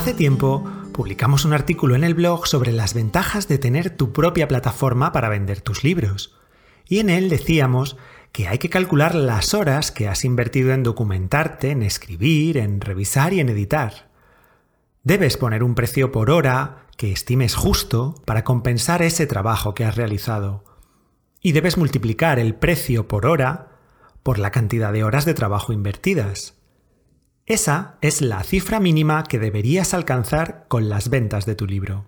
Hace tiempo publicamos un artículo en el blog sobre las ventajas de tener tu propia plataforma para vender tus libros. Y en él decíamos que hay que calcular las horas que has invertido en documentarte, en escribir, en revisar y en editar. Debes poner un precio por hora que estimes justo para compensar ese trabajo que has realizado. Y debes multiplicar el precio por hora por la cantidad de horas de trabajo invertidas. Esa es la cifra mínima que deberías alcanzar con las ventas de tu libro.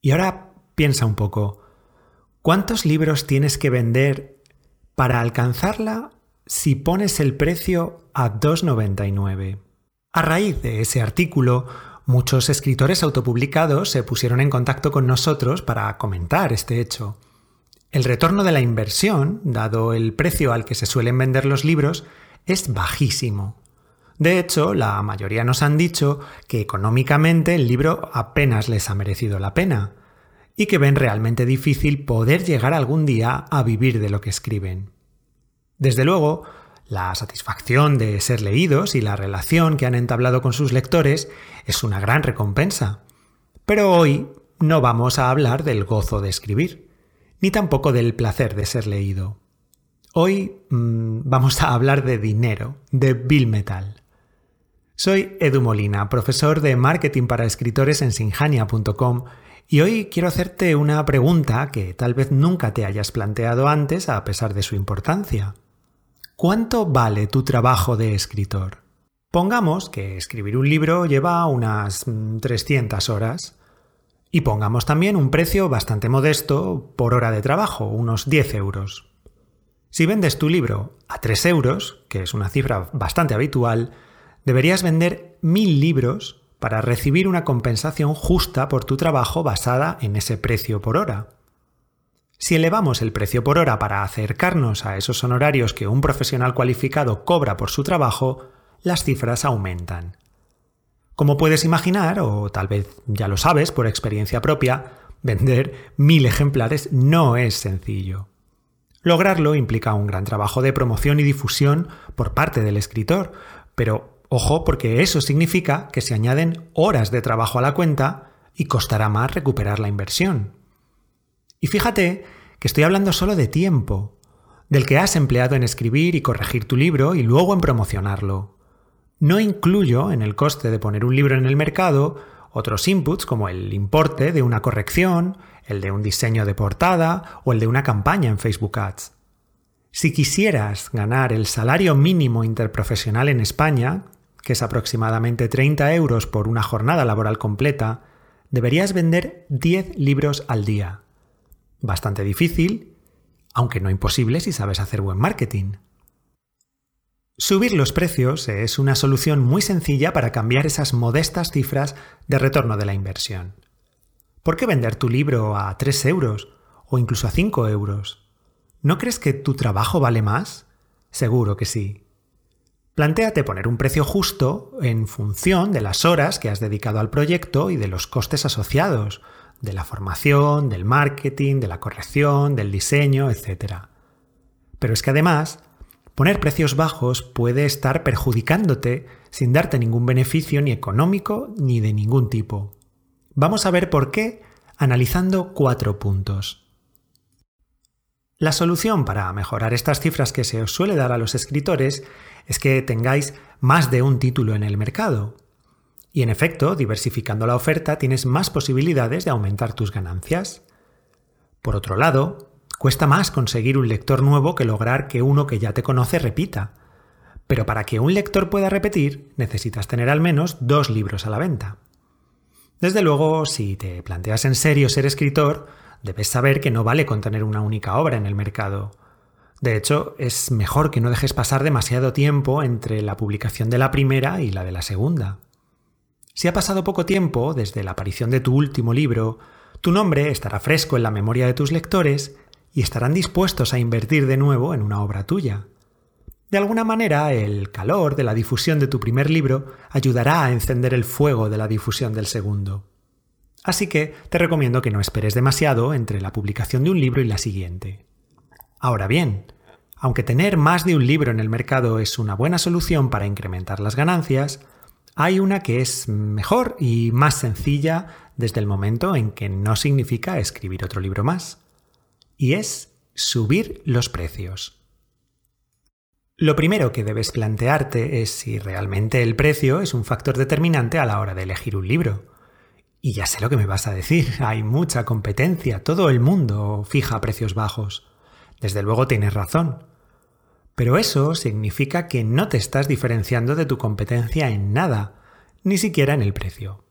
Y ahora piensa un poco, ¿cuántos libros tienes que vender para alcanzarla si pones el precio a 2,99? A raíz de ese artículo, muchos escritores autopublicados se pusieron en contacto con nosotros para comentar este hecho. El retorno de la inversión, dado el precio al que se suelen vender los libros, es bajísimo. De hecho, la mayoría nos han dicho que económicamente el libro apenas les ha merecido la pena y que ven realmente difícil poder llegar algún día a vivir de lo que escriben. Desde luego, la satisfacción de ser leídos y la relación que han entablado con sus lectores es una gran recompensa. Pero hoy no vamos a hablar del gozo de escribir, ni tampoco del placer de ser leído. Hoy mmm, vamos a hablar de dinero, de Bill Metal. Soy Edu Molina, profesor de marketing para escritores en sinjania.com y hoy quiero hacerte una pregunta que tal vez nunca te hayas planteado antes a pesar de su importancia. ¿Cuánto vale tu trabajo de escritor? Pongamos que escribir un libro lleva unas 300 horas. Y pongamos también un precio bastante modesto por hora de trabajo, unos 10 euros. Si vendes tu libro a 3 euros, que es una cifra bastante habitual, deberías vender mil libros para recibir una compensación justa por tu trabajo basada en ese precio por hora. Si elevamos el precio por hora para acercarnos a esos honorarios que un profesional cualificado cobra por su trabajo, las cifras aumentan. Como puedes imaginar, o tal vez ya lo sabes por experiencia propia, vender mil ejemplares no es sencillo. Lograrlo implica un gran trabajo de promoción y difusión por parte del escritor, pero Ojo porque eso significa que se añaden horas de trabajo a la cuenta y costará más recuperar la inversión. Y fíjate que estoy hablando solo de tiempo, del que has empleado en escribir y corregir tu libro y luego en promocionarlo. No incluyo en el coste de poner un libro en el mercado otros inputs como el importe de una corrección, el de un diseño de portada o el de una campaña en Facebook Ads. Si quisieras ganar el salario mínimo interprofesional en España, que es aproximadamente 30 euros por una jornada laboral completa, deberías vender 10 libros al día. Bastante difícil, aunque no imposible si sabes hacer buen marketing. Subir los precios es una solución muy sencilla para cambiar esas modestas cifras de retorno de la inversión. ¿Por qué vender tu libro a 3 euros o incluso a 5 euros? ¿No crees que tu trabajo vale más? Seguro que sí. Plantéate poner un precio justo en función de las horas que has dedicado al proyecto y de los costes asociados, de la formación, del marketing, de la corrección, del diseño, etc. Pero es que además, poner precios bajos puede estar perjudicándote sin darte ningún beneficio ni económico ni de ningún tipo. Vamos a ver por qué analizando cuatro puntos. La solución para mejorar estas cifras que se os suele dar a los escritores es que tengáis más de un título en el mercado. Y en efecto, diversificando la oferta tienes más posibilidades de aumentar tus ganancias. Por otro lado, cuesta más conseguir un lector nuevo que lograr que uno que ya te conoce repita. Pero para que un lector pueda repetir, necesitas tener al menos dos libros a la venta. Desde luego, si te planteas en serio ser escritor, debes saber que no vale contener una única obra en el mercado. De hecho, es mejor que no dejes pasar demasiado tiempo entre la publicación de la primera y la de la segunda. Si ha pasado poco tiempo desde la aparición de tu último libro, tu nombre estará fresco en la memoria de tus lectores y estarán dispuestos a invertir de nuevo en una obra tuya. De alguna manera, el calor de la difusión de tu primer libro ayudará a encender el fuego de la difusión del segundo. Así que te recomiendo que no esperes demasiado entre la publicación de un libro y la siguiente. Ahora bien, aunque tener más de un libro en el mercado es una buena solución para incrementar las ganancias, Hay una que es mejor y más sencilla desde el momento en que no significa escribir otro libro más. Y es subir los precios. Lo primero que debes plantearte es si realmente el precio es un factor determinante a la hora de elegir un libro. Y ya sé lo que me vas a decir, hay mucha competencia, todo el mundo fija precios bajos. Desde luego tienes razón. Pero eso significa que no te estás diferenciando de tu competencia en nada, ni siquiera en el precio.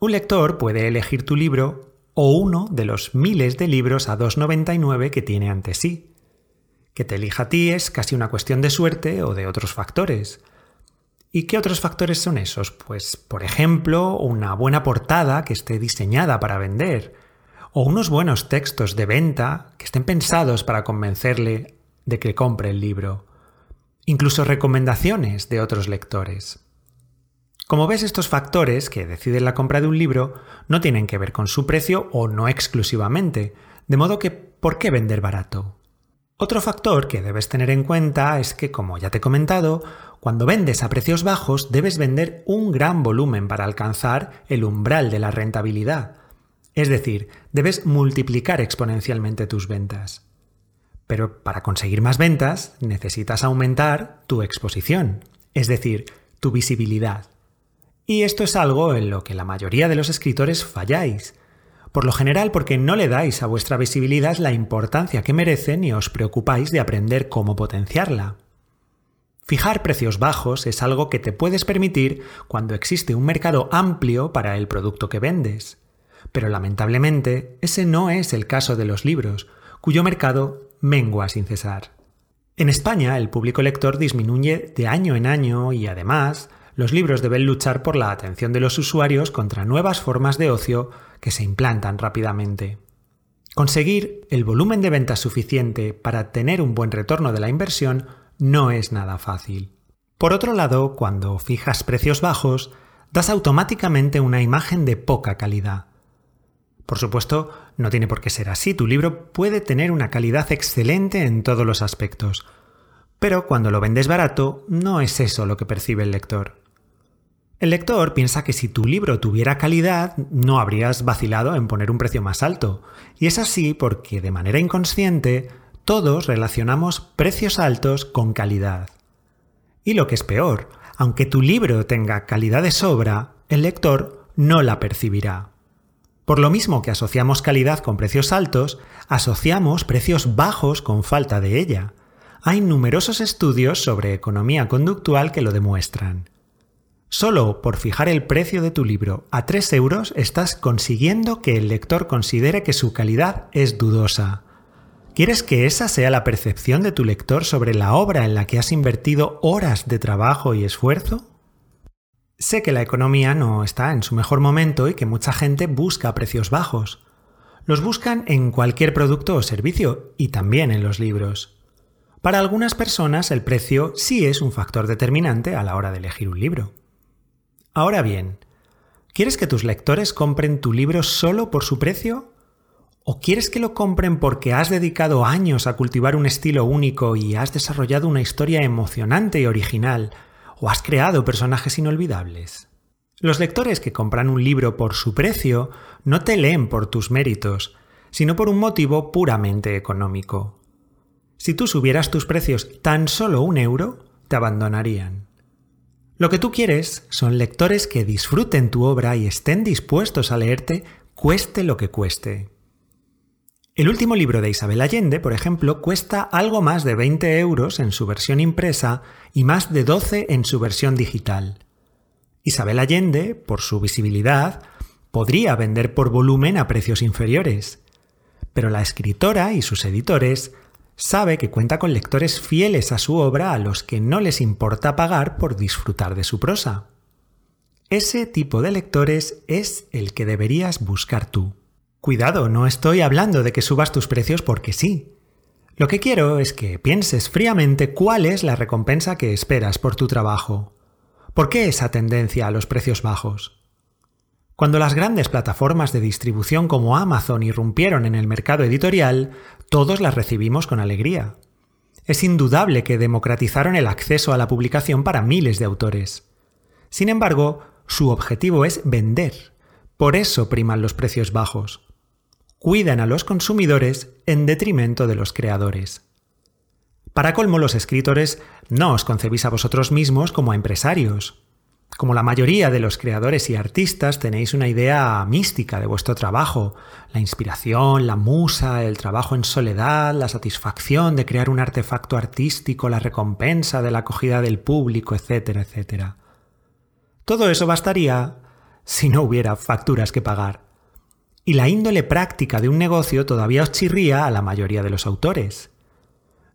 Un lector puede elegir tu libro o uno de los miles de libros a 2,99 que tiene ante sí. Que te elija a ti es casi una cuestión de suerte o de otros factores. ¿Y qué otros factores son esos? Pues, por ejemplo, una buena portada que esté diseñada para vender, o unos buenos textos de venta que estén pensados para convencerle de que compre el libro, incluso recomendaciones de otros lectores. Como ves, estos factores que deciden la compra de un libro no tienen que ver con su precio o no exclusivamente, de modo que ¿por qué vender barato? Otro factor que debes tener en cuenta es que, como ya te he comentado, cuando vendes a precios bajos debes vender un gran volumen para alcanzar el umbral de la rentabilidad. Es decir, debes multiplicar exponencialmente tus ventas. Pero para conseguir más ventas necesitas aumentar tu exposición, es decir, tu visibilidad. Y esto es algo en lo que la mayoría de los escritores falláis. Por lo general porque no le dais a vuestra visibilidad la importancia que merecen y os preocupáis de aprender cómo potenciarla. Fijar precios bajos es algo que te puedes permitir cuando existe un mercado amplio para el producto que vendes. Pero lamentablemente ese no es el caso de los libros, cuyo mercado mengua sin cesar. En España el público lector disminuye de año en año y además los libros deben luchar por la atención de los usuarios contra nuevas formas de ocio que se implantan rápidamente. Conseguir el volumen de ventas suficiente para tener un buen retorno de la inversión no es nada fácil. Por otro lado, cuando fijas precios bajos, das automáticamente una imagen de poca calidad. Por supuesto, no tiene por qué ser así, tu libro puede tener una calidad excelente en todos los aspectos, pero cuando lo vendes barato, no es eso lo que percibe el lector. El lector piensa que si tu libro tuviera calidad, no habrías vacilado en poner un precio más alto. Y es así porque de manera inconsciente todos relacionamos precios altos con calidad. Y lo que es peor, aunque tu libro tenga calidad de sobra, el lector no la percibirá. Por lo mismo que asociamos calidad con precios altos, asociamos precios bajos con falta de ella. Hay numerosos estudios sobre economía conductual que lo demuestran. Solo por fijar el precio de tu libro a 3 euros estás consiguiendo que el lector considere que su calidad es dudosa. ¿Quieres que esa sea la percepción de tu lector sobre la obra en la que has invertido horas de trabajo y esfuerzo? Sé que la economía no está en su mejor momento y que mucha gente busca precios bajos. Los buscan en cualquier producto o servicio y también en los libros. Para algunas personas el precio sí es un factor determinante a la hora de elegir un libro. Ahora bien, ¿quieres que tus lectores compren tu libro solo por su precio? ¿O quieres que lo compren porque has dedicado años a cultivar un estilo único y has desarrollado una historia emocionante y original? ¿O has creado personajes inolvidables? Los lectores que compran un libro por su precio no te leen por tus méritos, sino por un motivo puramente económico. Si tú subieras tus precios tan solo un euro, te abandonarían. Lo que tú quieres son lectores que disfruten tu obra y estén dispuestos a leerte cueste lo que cueste. El último libro de Isabel Allende, por ejemplo, cuesta algo más de 20 euros en su versión impresa y más de 12 en su versión digital. Isabel Allende, por su visibilidad, podría vender por volumen a precios inferiores, pero la escritora y sus editores sabe que cuenta con lectores fieles a su obra a los que no les importa pagar por disfrutar de su prosa. Ese tipo de lectores es el que deberías buscar tú. Cuidado, no estoy hablando de que subas tus precios porque sí. Lo que quiero es que pienses fríamente cuál es la recompensa que esperas por tu trabajo. ¿Por qué esa tendencia a los precios bajos? Cuando las grandes plataformas de distribución como Amazon irrumpieron en el mercado editorial, todos las recibimos con alegría. Es indudable que democratizaron el acceso a la publicación para miles de autores. Sin embargo, su objetivo es vender. Por eso priman los precios bajos. Cuidan a los consumidores en detrimento de los creadores. Para colmo, los escritores no os concebís a vosotros mismos como empresarios. Como la mayoría de los creadores y artistas tenéis una idea mística de vuestro trabajo, la inspiración, la musa, el trabajo en soledad, la satisfacción de crear un artefacto artístico, la recompensa de la acogida del público, etcétera, etcétera. Todo eso bastaría si no hubiera facturas que pagar. Y la índole práctica de un negocio todavía os chirría a la mayoría de los autores.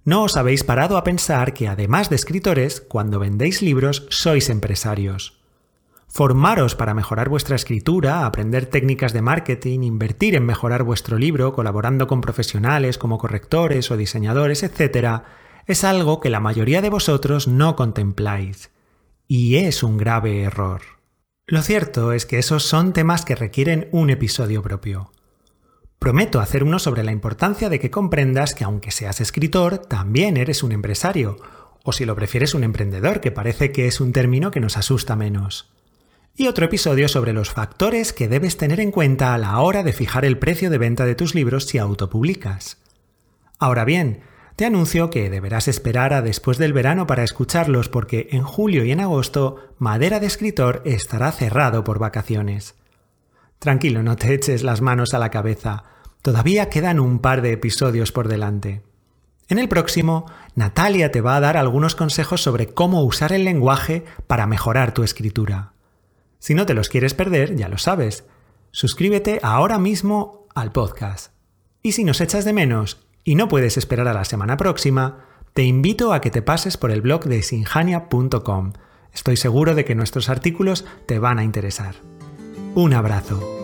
No os habéis parado a pensar que además de escritores, cuando vendéis libros sois empresarios. Formaros para mejorar vuestra escritura, aprender técnicas de marketing, invertir en mejorar vuestro libro colaborando con profesionales como correctores o diseñadores, etc., es algo que la mayoría de vosotros no contempláis. Y es un grave error. Lo cierto es que esos son temas que requieren un episodio propio. Prometo hacer uno sobre la importancia de que comprendas que aunque seas escritor, también eres un empresario, o si lo prefieres un emprendedor, que parece que es un término que nos asusta menos. Y otro episodio sobre los factores que debes tener en cuenta a la hora de fijar el precio de venta de tus libros si autopublicas. Ahora bien, te anuncio que deberás esperar a después del verano para escucharlos porque en julio y en agosto Madera de Escritor estará cerrado por vacaciones. Tranquilo, no te eches las manos a la cabeza. Todavía quedan un par de episodios por delante. En el próximo, Natalia te va a dar algunos consejos sobre cómo usar el lenguaje para mejorar tu escritura. Si no te los quieres perder, ya lo sabes. Suscríbete ahora mismo al podcast. Y si nos echas de menos y no puedes esperar a la semana próxima, te invito a que te pases por el blog de sinjania.com. Estoy seguro de que nuestros artículos te van a interesar. Un abrazo.